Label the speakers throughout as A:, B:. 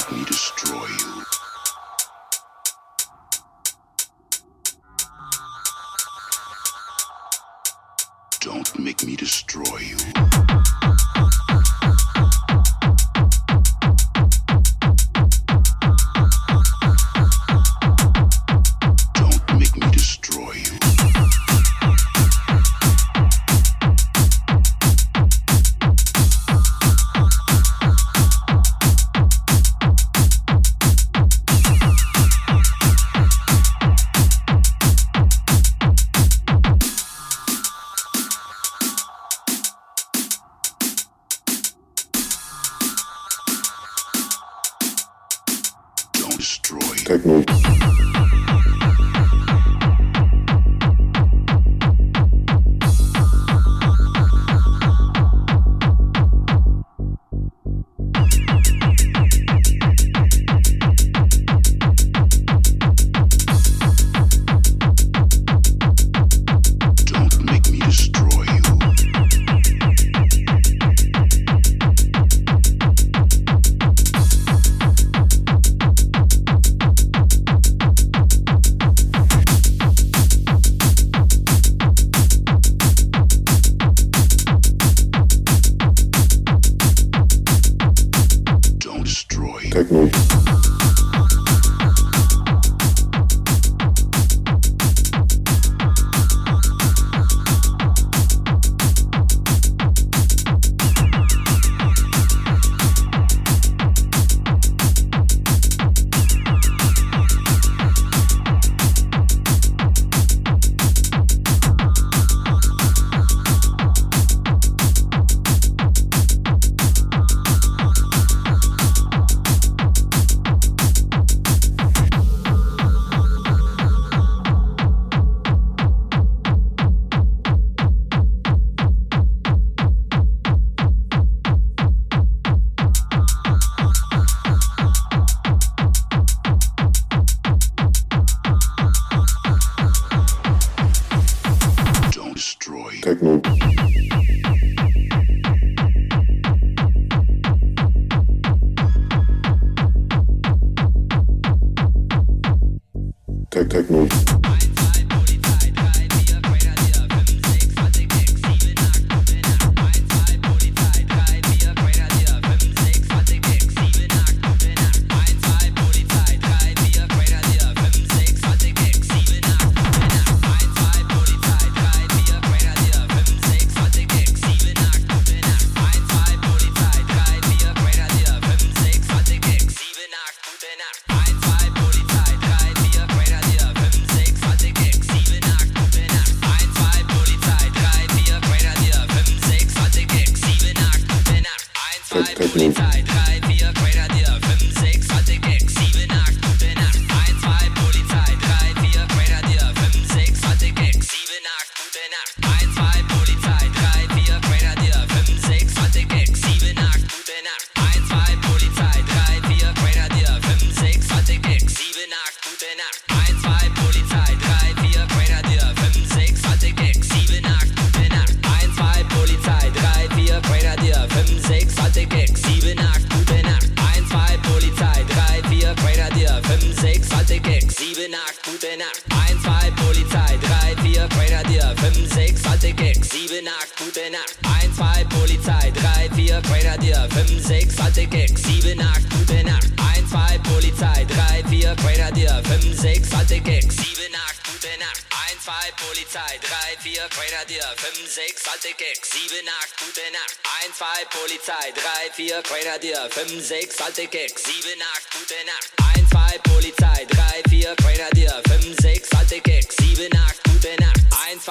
A: make me destroy you. Don't make me destroy you.
B: Polizei, 3, 4, Grenadier, 5, 6, alte Keks, 7, 8, gute Nacht. 1, 2, Polizei, 3, 4, Grenadier, 5, 6, alte Keks, 7, 8, gute Nacht. 1, 2, Polizei, 3, 4, Grenadier, 5, 6, alte Keks, 7, 8, gute Nacht. 1,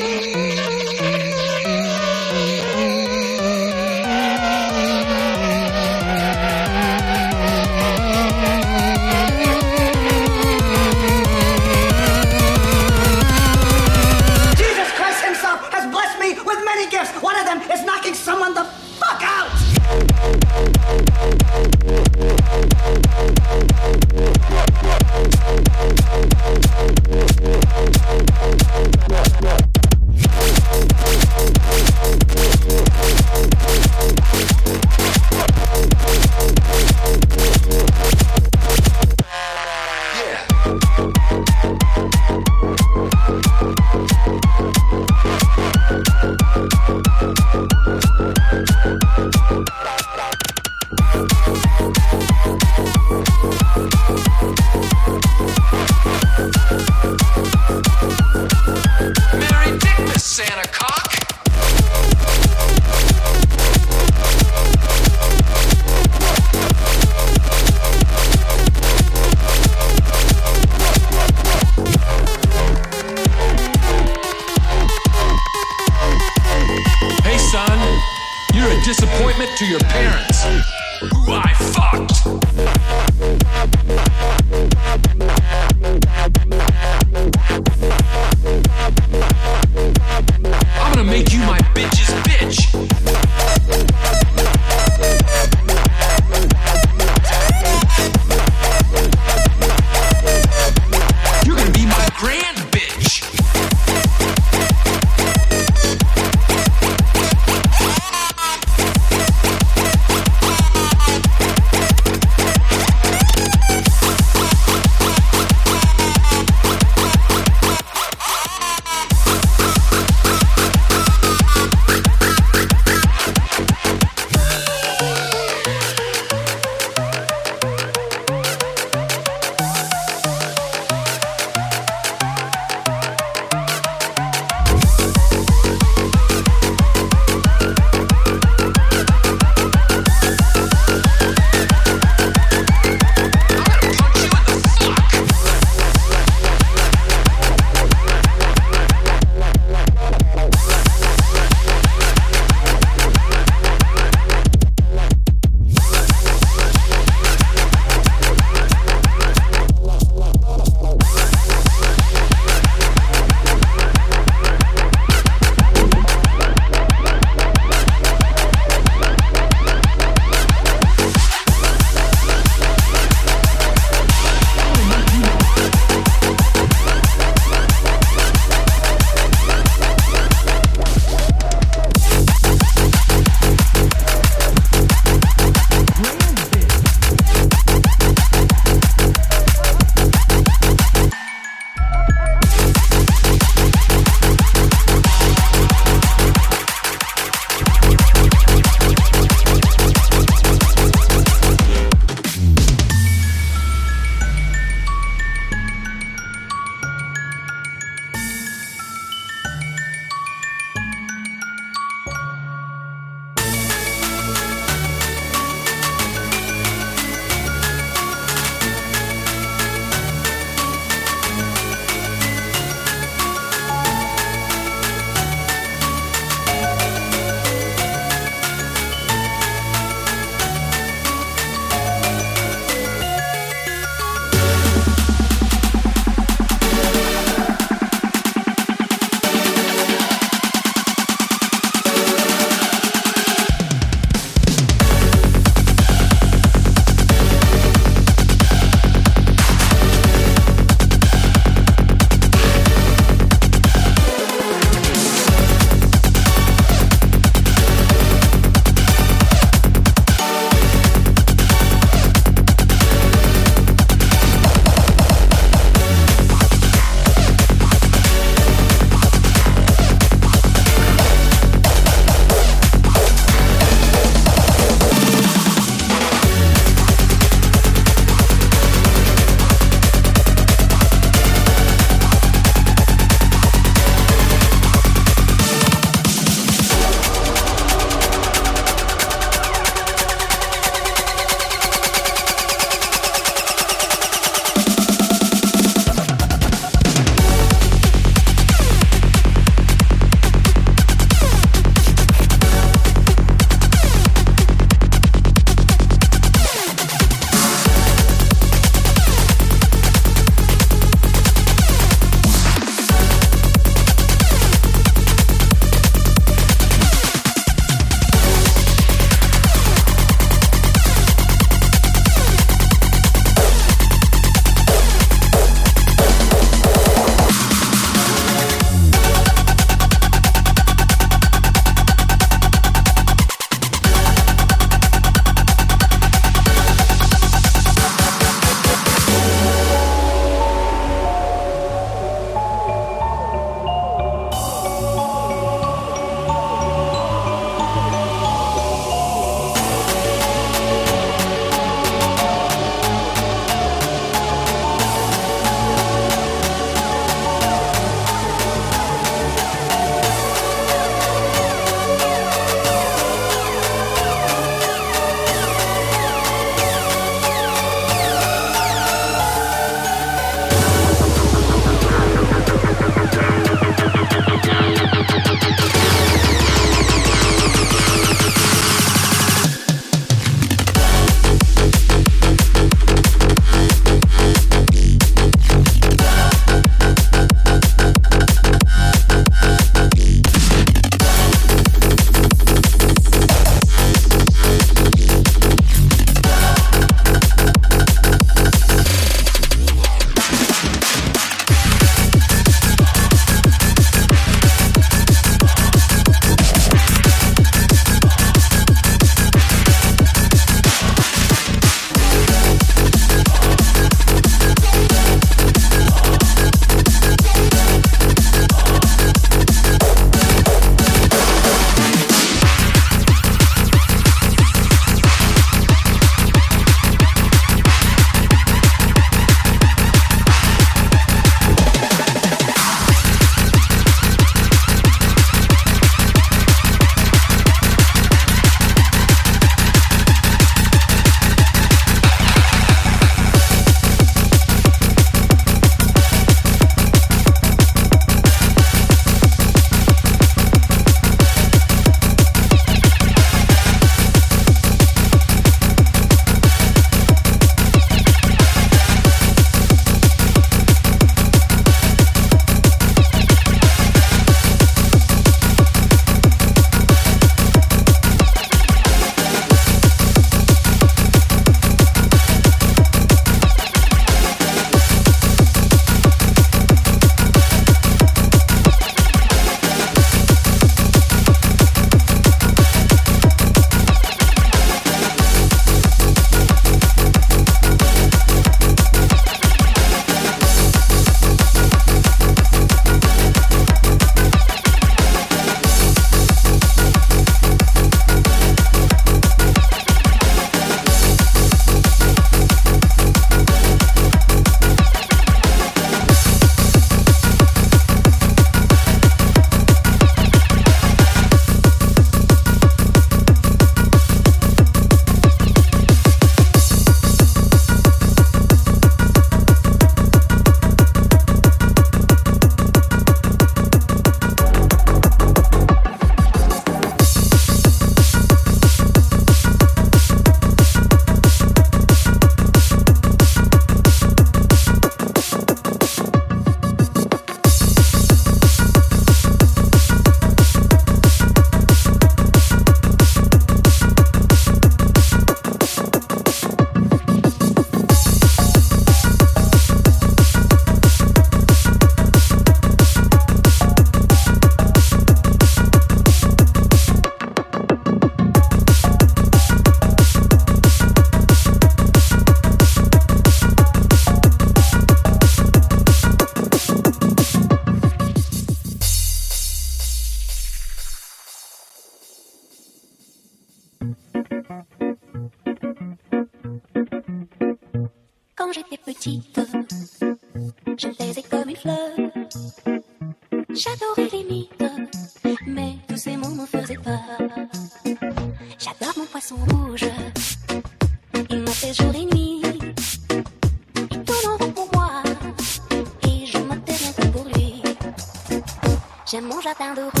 C: down the